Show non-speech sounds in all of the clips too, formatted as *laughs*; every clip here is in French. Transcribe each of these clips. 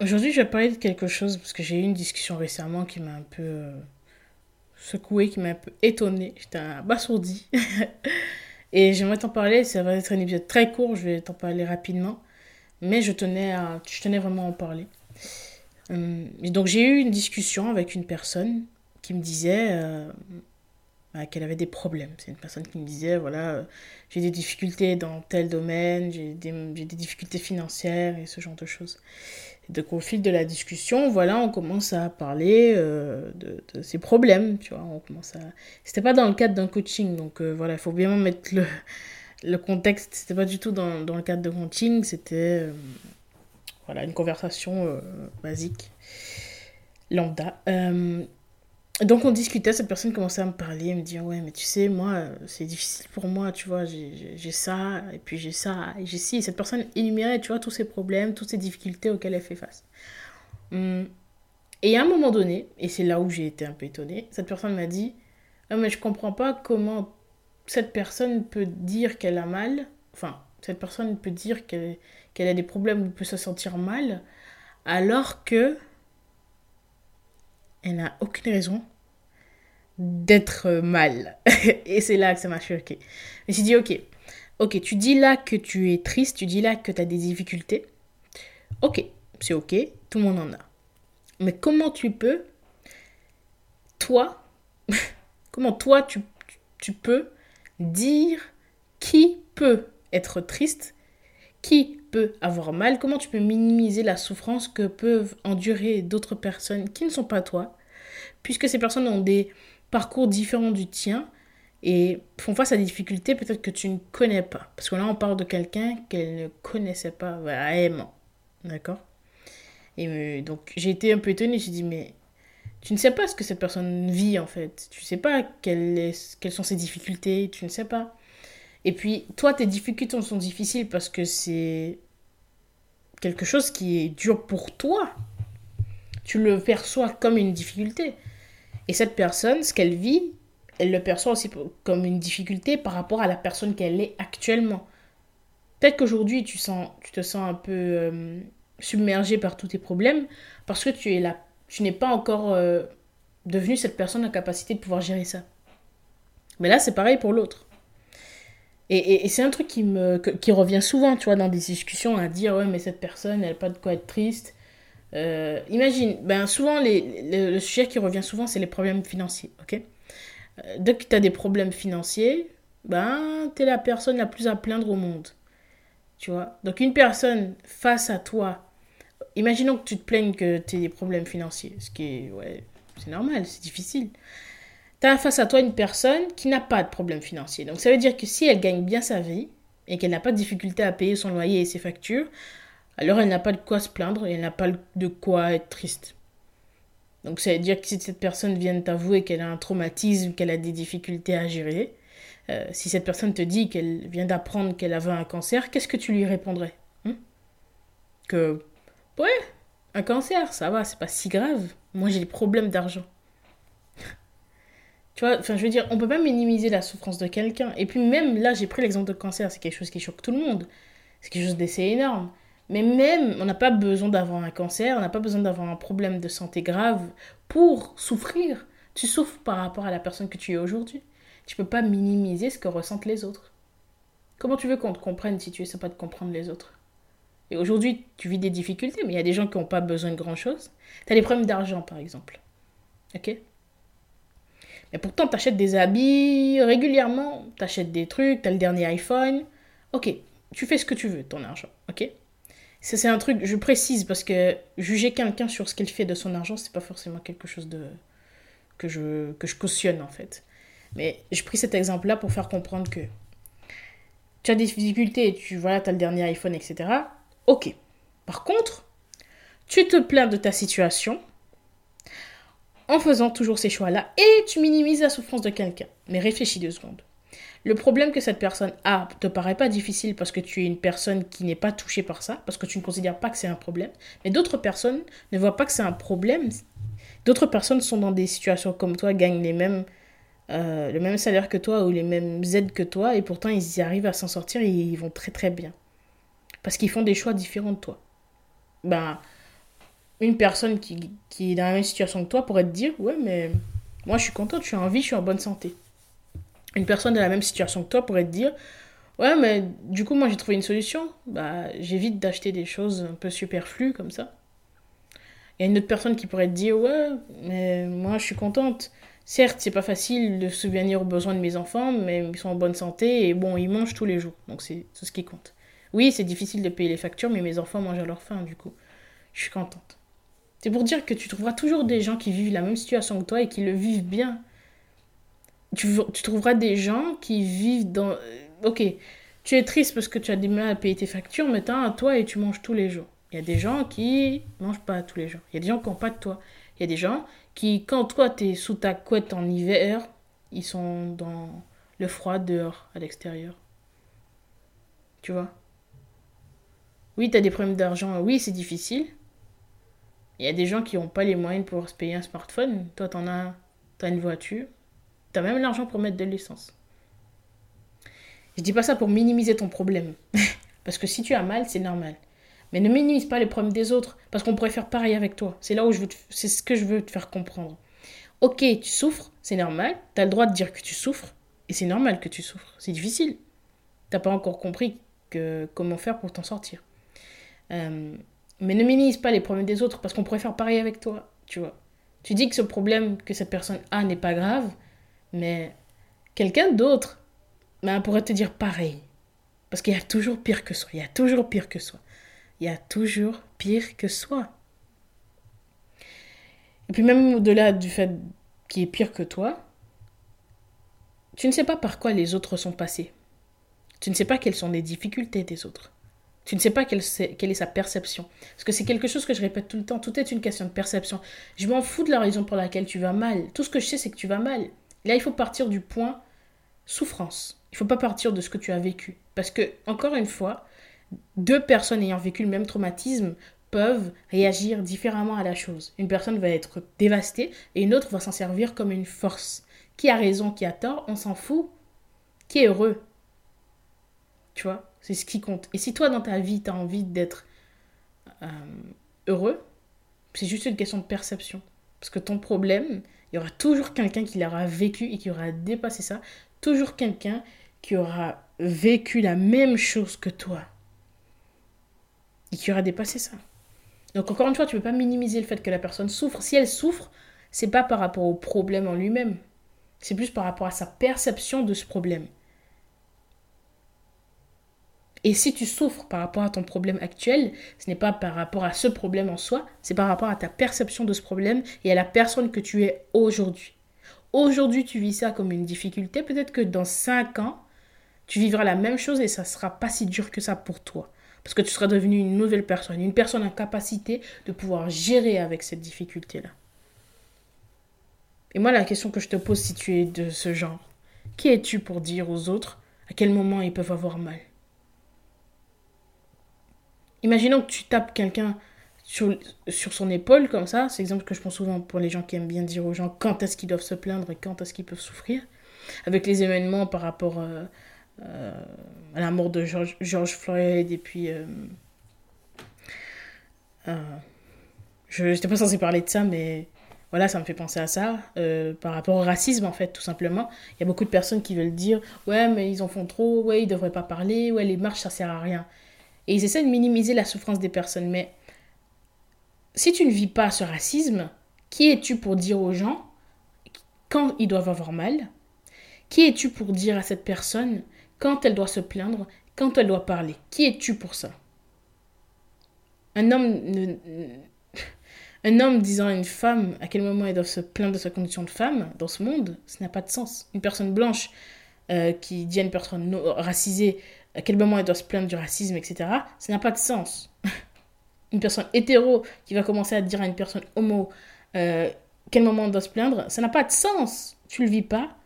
Aujourd'hui, je vais parler de quelque chose parce que j'ai eu une discussion récemment qui m'a un peu euh, secoué, qui m'a un peu étonné. J'étais abasourdi. *laughs* et j'aimerais t'en parler. Ça va être un épisode très court, je vais t'en parler rapidement. Mais je tenais, à, je tenais vraiment à en parler. Euh, donc, j'ai eu une discussion avec une personne qui me disait euh, bah, qu'elle avait des problèmes. C'est une personne qui me disait voilà, j'ai des difficultés dans tel domaine, j'ai des, des difficultés financières et ce genre de choses. Donc au fil de la discussion, voilà, on commence à parler euh, de, ces problèmes, tu vois. On commence à... C'était pas dans le cadre d'un coaching, donc euh, voilà, il faut bien mettre le, le contexte. C'était pas du tout dans, le cadre de coaching, c'était euh, une conversation basique, lambda. Donc on discutait, cette personne commençait à me parler, me dire ouais mais tu sais moi c'est difficile pour moi, tu vois, j'ai ça, et puis j'ai ça, et j'ai ci. Et cette personne énumérait, tu vois, tous ces problèmes, toutes ces difficultés auxquelles elle fait face. Hum. Et à un moment donné, et c'est là où j'ai été un peu étonnée, cette personne m'a dit ah, mais je comprends pas comment cette personne peut dire qu'elle a mal, enfin cette personne peut dire qu'elle qu'elle a des problèmes ou peut se sentir mal, alors que elle n'a aucune raison d'être mal. *laughs* et c'est là que ça m'a choqué. Je me suis dit, ok, ok, tu dis là que tu es triste, tu dis là que tu as des difficultés. Ok, c'est ok, tout le monde en a. Mais comment tu peux, toi, *laughs* comment toi tu, tu peux dire qui peut être triste, qui peut avoir mal, comment tu peux minimiser la souffrance que peuvent endurer d'autres personnes qui ne sont pas toi, puisque ces personnes ont des parcours différents du tien et font face à des difficultés peut-être que tu ne connais pas. Parce que là, on parle de quelqu'un qu'elle ne connaissait pas vraiment. D'accord? Et euh, donc, j'ai été un peu étonnée. J'ai dit, mais tu ne sais pas ce que cette personne vit en fait. Tu ne sais pas quelles, quelles sont ses difficultés. Tu ne sais pas. Et puis, toi, tes difficultés sont difficiles parce que c'est quelque chose qui est dur pour toi. Tu le perçois comme une difficulté. Et cette personne, ce qu'elle vit, elle le perçoit aussi comme une difficulté par rapport à la personne qu'elle est actuellement. Peut-être qu'aujourd'hui, tu, sens, tu te sens un peu euh, submergé par tous tes problèmes parce que tu es là. N'es pas encore euh, devenu cette personne en capacité de pouvoir gérer ça. Mais là, c'est pareil pour l'autre. Et, et, c'est un truc qui, me, qui revient souvent, tu vois, dans des discussions, à dire, ouais, mais cette personne, elle n'a pas de quoi être triste. Euh, imagine, ben souvent, le sujet qui revient souvent, c'est les problèmes financiers, ok? Euh, Dès que tu as des problèmes financiers, ben, tu es la personne la plus à plaindre au monde, tu vois? Donc, une personne face à toi, imaginons que tu te plaignes que tu aies des problèmes financiers, ce qui est, ouais, c'est normal, c'est difficile. Tu as face à toi une personne qui n'a pas de problème financier. Donc, ça veut dire que si elle gagne bien sa vie et qu'elle n'a pas de difficulté à payer son loyer et ses factures, alors elle n'a pas de quoi se plaindre et elle n'a pas de quoi être triste. Donc ça veut dire que si cette personne vient t'avouer qu'elle a un traumatisme, qu'elle a des difficultés à gérer, euh, si cette personne te dit qu'elle vient d'apprendre qu'elle avait un cancer, qu'est-ce que tu lui répondrais hein? Que, ouais, un cancer, ça va, c'est pas si grave. Moi j'ai des problèmes d'argent. *laughs* tu vois, enfin je veux dire, on peut pas minimiser la souffrance de quelqu'un. Et puis même là, j'ai pris l'exemple de cancer, c'est quelque chose qui choque tout le monde. C'est quelque chose d'assez énorme. Mais même, on n'a pas besoin d'avoir un cancer, on n'a pas besoin d'avoir un problème de santé grave pour souffrir. Tu souffres par rapport à la personne que tu es aujourd'hui. Tu peux pas minimiser ce que ressentent les autres. Comment tu veux qu'on te comprenne si tu sais pas de comprendre les autres? Et aujourd'hui, tu vis des difficultés, mais il y a des gens qui n'ont pas besoin de grand-chose. Tu as des problèmes d'argent, par exemple. Ok? Mais pourtant, tu achètes des habits régulièrement, tu achètes des trucs, tu as le dernier iPhone. Ok, tu fais ce que tu veux, ton argent. Ok? C'est un truc, je précise, parce que juger quelqu'un sur ce qu'il fait de son argent, c'est pas forcément quelque chose de que je, que je cautionne en fait. Mais j'ai pris cet exemple-là pour faire comprendre que tu as des difficultés, tu voilà, as le dernier iPhone, etc. Ok. Par contre, tu te plains de ta situation en faisant toujours ces choix-là et tu minimises la souffrance de quelqu'un. Mais réfléchis deux secondes. Le problème que cette personne a te paraît pas difficile parce que tu es une personne qui n'est pas touchée par ça, parce que tu ne considères pas que c'est un problème. Mais d'autres personnes ne voient pas que c'est un problème. D'autres personnes sont dans des situations comme toi, gagnent les mêmes, euh, le même salaire que toi ou les mêmes aides que toi, et pourtant ils y arrivent à s'en sortir et ils vont très très bien. Parce qu'ils font des choix différents de toi. Ben, une personne qui, qui est dans la même situation que toi pourrait te dire Ouais, mais moi je suis contente, je suis en vie, je suis en bonne santé une personne dans la même situation que toi pourrait te dire Ouais, mais du coup, moi j'ai trouvé une solution. Bah, j'évite d'acheter des choses un peu superflues comme ça. Il y a une autre personne qui pourrait te dire Ouais, mais moi je suis contente. Certes, c'est pas facile de subvenir aux besoins de mes enfants, mais ils sont en bonne santé et bon, ils mangent tous les jours. Donc c'est ce qui compte. Oui, c'est difficile de payer les factures, mais mes enfants mangent à leur faim, du coup. Je suis contente. C'est pour dire que tu trouveras toujours des gens qui vivent la même situation que toi et qui le vivent bien tu, trouveras des gens qui vivent dans... Euh, ok, tu es triste parce que tu as des mal à payer tes factures, mais t'as un toit et tu manges tous les jours. Il y a des gens qui mangent pas tous les jours. Il y a des gens qui n'ont pas de toit. Il y a des gens qui, quand toi, tu es sous ta couette en hiver, ils sont dans le froid dehors, à l'extérieur. Tu vois? Oui, tu des problèmes d'argent. Oui, c'est difficile. Il y a des gens qui n'ont pas les moyens pour se payer un smartphone. Toi, tu as, as une voiture. T'as même l'argent pour mettre de l'essence. Je dis pas ça pour minimiser ton problème. *laughs* parce que si tu as mal, c'est normal. Mais ne minimise pas les problèmes des autres, parce qu'on pourrait faire pareil avec toi. C'est là où je veux c'est ce que je veux te faire comprendre. Ok, tu souffres, c'est normal. Tu as le droit de dire que tu souffres, et c'est normal que tu souffres. C'est difficile. T'as pas encore compris comment faire pour t'en sortir. Euh, mais ne minimise pas les problèmes des autres, parce qu'on pourrait faire pareil avec toi, tu vois. Tu dis que ce problème que cette personne a n'est pas grave, mais quelqu'un d'autre ben, pourrait te dire pareil. Parce qu'il y a toujours pire que soi. Il y a toujours pire que soi. Il y a toujours pire que soi. Et puis même au-delà du fait qu'il est pire que toi, tu ne sais pas par quoi les autres sont passés. Tu ne sais pas quelles sont les difficultés des autres. Tu ne sais pas quelle, quelle est sa perception. Parce que c'est quelque chose que je répète tout le temps. Tout est une question de perception. Je m'en fous de la raison pour laquelle tu vas mal. Tout ce que je sais, c'est que tu vas mal. Là, il faut partir du point souffrance. Il faut pas partir de ce que tu as vécu. Parce que, encore une fois, deux personnes ayant vécu le même traumatisme peuvent réagir différemment à la chose. Une personne va être dévastée et une autre va s'en servir comme une force. Qui a raison, qui a tort, on s'en fout. Qui est heureux Tu vois C'est ce qui compte. Et si toi, dans ta vie, tu as envie d'être euh, heureux, c'est juste une question de perception. Parce que ton problème, il y aura toujours quelqu'un qui l'aura vécu et qui aura dépassé ça. Toujours quelqu'un qui aura vécu la même chose que toi. Et qui aura dépassé ça. Donc encore une fois, tu ne peux pas minimiser le fait que la personne souffre. Si elle souffre, c'est pas par rapport au problème en lui-même. C'est plus par rapport à sa perception de ce problème. Et si tu souffres par rapport à ton problème actuel, ce n'est pas par rapport à ce problème en soi, c'est par rapport à ta perception de ce problème et à la personne que tu es aujourd'hui. Aujourd'hui, tu vis ça comme une difficulté. Peut-être que dans 5 ans, tu vivras la même chose et ça ne sera pas si dur que ça pour toi. Parce que tu seras devenu une nouvelle personne, une personne en capacité de pouvoir gérer avec cette difficulté-là. Et moi, la question que je te pose si tu es de ce genre, qui es-tu pour dire aux autres à quel moment ils peuvent avoir mal? Imaginons que tu tapes quelqu'un sur, sur son épaule comme ça, c'est l'exemple que je prends souvent pour les gens qui aiment bien dire aux gens quand est-ce qu'ils doivent se plaindre et quand est-ce qu'ils peuvent souffrir, avec les événements par rapport euh, euh, à la mort de George, Floyd et puis... Euh, je n'étais pas censée parler de ça, mais voilà, ça me fait penser à ça. par rapport au racisme, en fait, tout simplement. Il y a beaucoup de personnes qui veulent dire Ouais, mais ils en font trop, ouais, ils devraient pas parler, ouais, les marches, ça sert à rien. Et ils essaient de minimiser la souffrance des personnes. Mais si tu ne vis pas ce racisme, qui es-tu pour dire aux gens quand ils doivent avoir mal? Qui es-tu pour dire à cette personne quand elle doit se plaindre, quand elle doit parler? Qui es-tu pour ça? Un homme, *laughs* disant à une femme à quel moment elle doit se plaindre de sa condition de femme dans ce monde, ça n'a pas de sens. Une personne blanche euh, qui dit à une personne racisée à quel moment elle doit se plaindre du racisme, etc. Ça n'a pas de sens. *laughs* une personne hétéro qui va commencer à dire à une personne homo euh, quel moment elle doit se plaindre, ça n'a pas de sens. Tu le vis pas,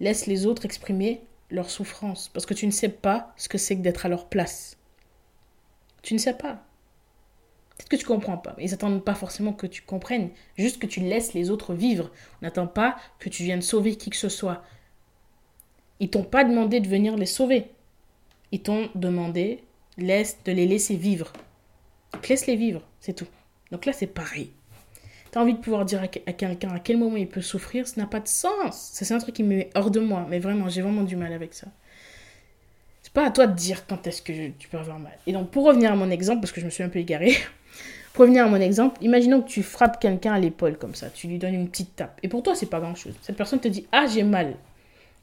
laisse les autres exprimer leur souffrance, parce que tu ne sais pas ce que c'est que d'être à leur place. Tu ne sais pas. Peut-être que tu comprends pas. Ils n'attendent pas forcément que tu comprennes, juste que tu laisses les autres vivre. On n'attend pas que tu viennes sauver qui que ce soit. Ils t'ont pas demandé de venir les sauver. Ils t'ont demandé laisse, de les laisser vivre. Donc laisse-les vivre, c'est tout. Donc là, c'est pareil. Tu as envie de pouvoir dire à, quelqu'un à quel moment il peut souffrir, ça n'a pas de sens. C'est un truc qui me met hors de moi, mais vraiment, j'ai vraiment du mal avec ça. C'est pas à toi de dire quand est-ce que tu peux avoir mal. Et donc, pour revenir à mon exemple, parce que je me suis un peu égarée, *laughs* pour revenir à mon exemple, imaginons que tu frappes quelqu'un à l'épaule comme ça, tu lui donnes une petite tape. Et pour toi, c'est pas grand-chose. Cette personne te dit Ah, j'ai mal.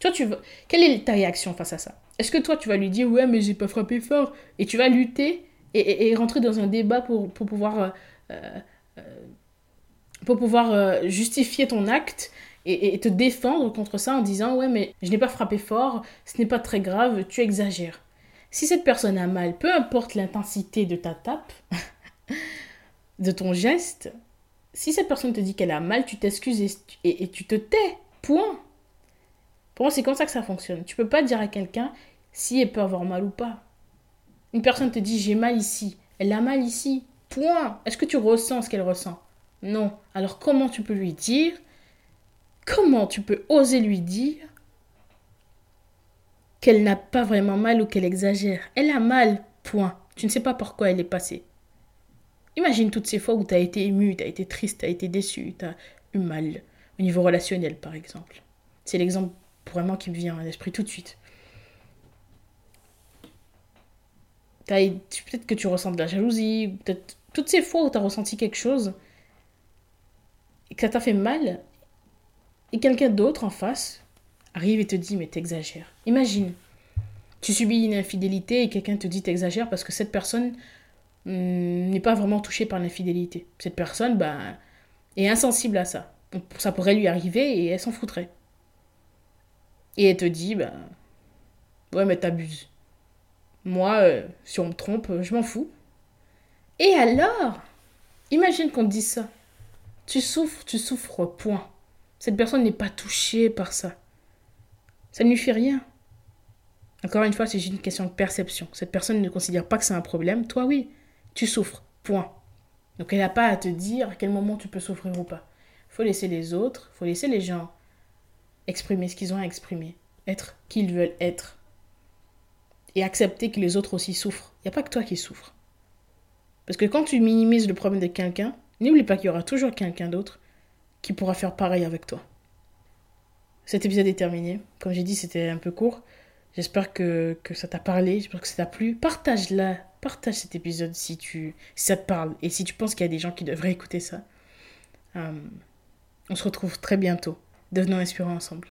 Tu veux... Quelle est ta réaction face à ça? Est-ce que toi, tu vas lui dire Ouais, mais j'ai pas frappé fort? Et tu vas lutter et, rentrer dans un débat pour, pour pouvoir. Euh, euh, pour pouvoir euh, justifier ton acte et, te défendre contre ça en disant ouais mais je n'ai pas frappé fort, ce n'est pas très grave, tu exagères. Si cette personne a mal, peu importe l'intensité de ta tape, *laughs* de ton geste, si cette personne te dit qu'elle a mal, tu t'excuses et, tu te tais. Point. C'est comme ça que ça fonctionne. Tu peux pas dire à quelqu'un si elle peut avoir mal ou pas. Une personne te dit j'ai mal ici, elle a mal ici. Point. Est-ce que tu ressens ce qu'elle ressent? Non. Alors comment tu peux lui dire? Comment tu peux oser lui dire qu'elle n'a pas vraiment mal ou qu'elle exagère? Elle a mal, point. Tu ne sais pas pourquoi elle est passée. Imagine toutes ces fois où tu as été ému, tu as été triste, tu as été déçu, tu as eu mal, au niveau relationnel par exemple. C'est l'exemple vraiment qui me vient à l'esprit tout de suite. Peut-être que tu ressens de la jalousie, peut-être toutes ces fois où tu as ressenti quelque chose, et que ça t'a fait mal, et quelqu'un d'autre en face arrive et te dit mais t'exagères. Imagine, tu subis une infidélité et quelqu'un te dit t'exagères parce que cette personne hmm, n'est pas vraiment touchée par l'infidélité. Cette personne bah, est insensible à ça. ça pourrait lui arriver et elle s'en foutrait. Et elle te dit bah ouais mais t'abuses. Moi, euh, si on me trompe, je m'en fous. Et alors? Imagine qu'on te dise ça. Tu souffres, tu souffres, point. Cette personne n'est pas touchée par ça. Ça ne lui fait rien. Encore une fois, c'est juste une question de perception. Cette personne ne considère pas que c'est un problème. Toi, oui, tu souffres, point. Donc elle n'a pas à te dire à quel moment tu peux souffrir ou pas. Faut laisser les autres, faut laisser les gens exprimer ce qu'ils ont à exprimer, être qui ils veulent être. Et accepter que les autres aussi souffrent. Il n'y a pas que toi qui souffres. Parce que quand tu minimises le problème de quelqu'un, N'oublie pas qu'il y aura toujours quelqu'un d'autre qui pourra faire pareil avec toi. Cet épisode est terminé. Comme j'ai dit, c'était un peu court. J'espère que, ça t'a parlé, j'espère que ça t'a plu. Partage-la, partage cet épisode si, tu, ça te parle et si tu penses qu'il y a des gens qui devraient écouter ça. Euh, on se retrouve très bientôt. Devenons inspirants ensemble.